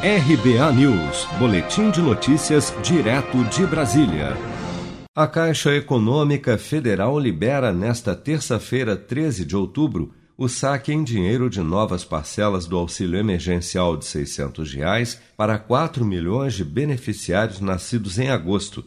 RBA News, Boletim de Notícias, direto de Brasília. A Caixa Econômica Federal libera nesta terça-feira, 13 de outubro, o saque em dinheiro de novas parcelas do auxílio emergencial de 600 reais para 4 milhões de beneficiários nascidos em agosto.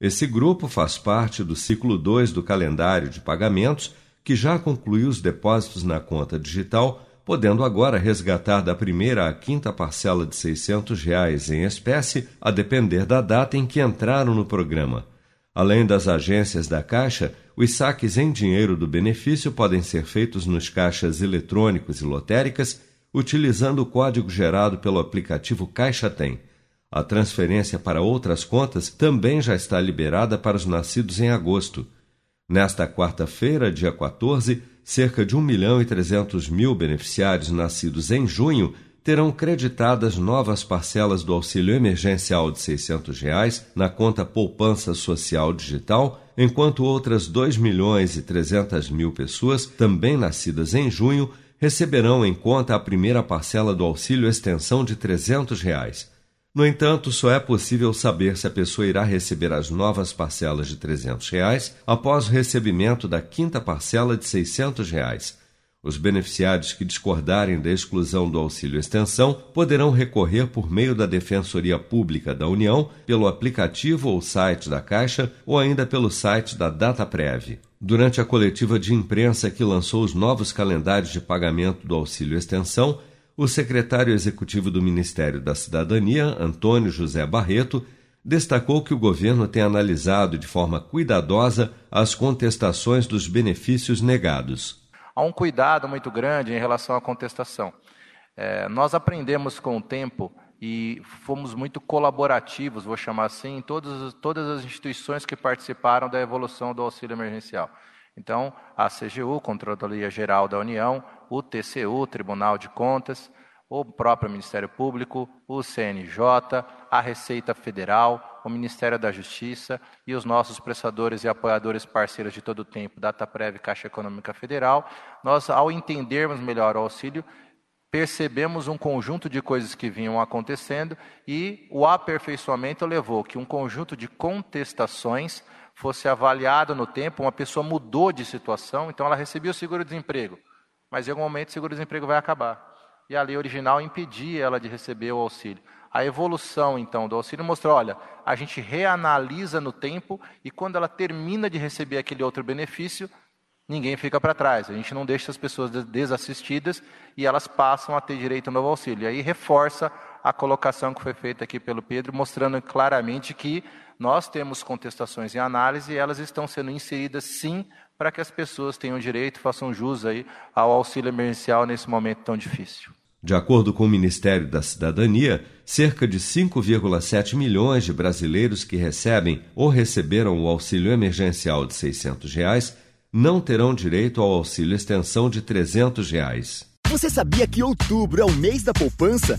Esse grupo faz parte do ciclo 2 do calendário de pagamentos, que já concluiu os depósitos na conta digital podendo agora resgatar da primeira à quinta parcela de 600 reais em espécie, a depender da data em que entraram no programa. Além das agências da Caixa, os saques em dinheiro do benefício podem ser feitos nos caixas eletrônicos e lotéricas, utilizando o código gerado pelo aplicativo Caixa Tem. A transferência para outras contas também já está liberada para os nascidos em agosto. Nesta quarta-feira, dia 14, cerca de 1 milhão e 300 mil beneficiários nascidos em junho terão creditadas novas parcelas do auxílio emergencial de 600 reais na conta Poupança Social Digital, enquanto outras 2 milhões e 300 mil pessoas, também nascidas em junho, receberão em conta a primeira parcela do auxílio extensão de 300 reais. No entanto, só é possível saber se a pessoa irá receber as novas parcelas de 300 reais após o recebimento da quinta parcela de 600 reais. Os beneficiários que discordarem da exclusão do auxílio extensão poderão recorrer por meio da Defensoria Pública da União, pelo aplicativo ou site da Caixa ou ainda pelo site da DataPrev. Durante a coletiva de imprensa que lançou os novos calendários de pagamento do auxílio extensão, o secretário executivo do Ministério da Cidadania, Antônio José Barreto, destacou que o governo tem analisado de forma cuidadosa as contestações dos benefícios negados. Há um cuidado muito grande em relação à contestação. É, nós aprendemos com o tempo e fomos muito colaborativos, vou chamar assim, em todas, todas as instituições que participaram da evolução do auxílio emergencial. Então, a CGU, Controladoria Geral da União, o TCU, Tribunal de Contas, o próprio Ministério Público, o CNJ, a Receita Federal, o Ministério da Justiça e os nossos prestadores e apoiadores parceiros de todo o tempo, Dataprev e Caixa Econômica Federal, nós, ao entendermos melhor o auxílio, percebemos um conjunto de coisas que vinham acontecendo e o aperfeiçoamento levou que um conjunto de contestações fosse avaliado no tempo, uma pessoa mudou de situação, então ela recebia o seguro-desemprego, mas em algum momento o seguro-desemprego vai acabar. E a lei original impedia ela de receber o auxílio. A evolução, então, do auxílio mostrou, olha, a gente reanalisa no tempo e quando ela termina de receber aquele outro benefício, ninguém fica para trás. A gente não deixa as pessoas desassistidas e elas passam a ter direito ao novo auxílio. E aí reforça a colocação que foi feita aqui pelo Pedro, mostrando claramente que nós temos contestações em análise e elas estão sendo inseridas sim para que as pessoas tenham direito, façam jus aí ao auxílio emergencial nesse momento tão difícil. De acordo com o Ministério da Cidadania, cerca de 5,7 milhões de brasileiros que recebem ou receberam o auxílio emergencial de 600 reais não terão direito ao auxílio extensão de 300 reais. Você sabia que outubro é o mês da poupança?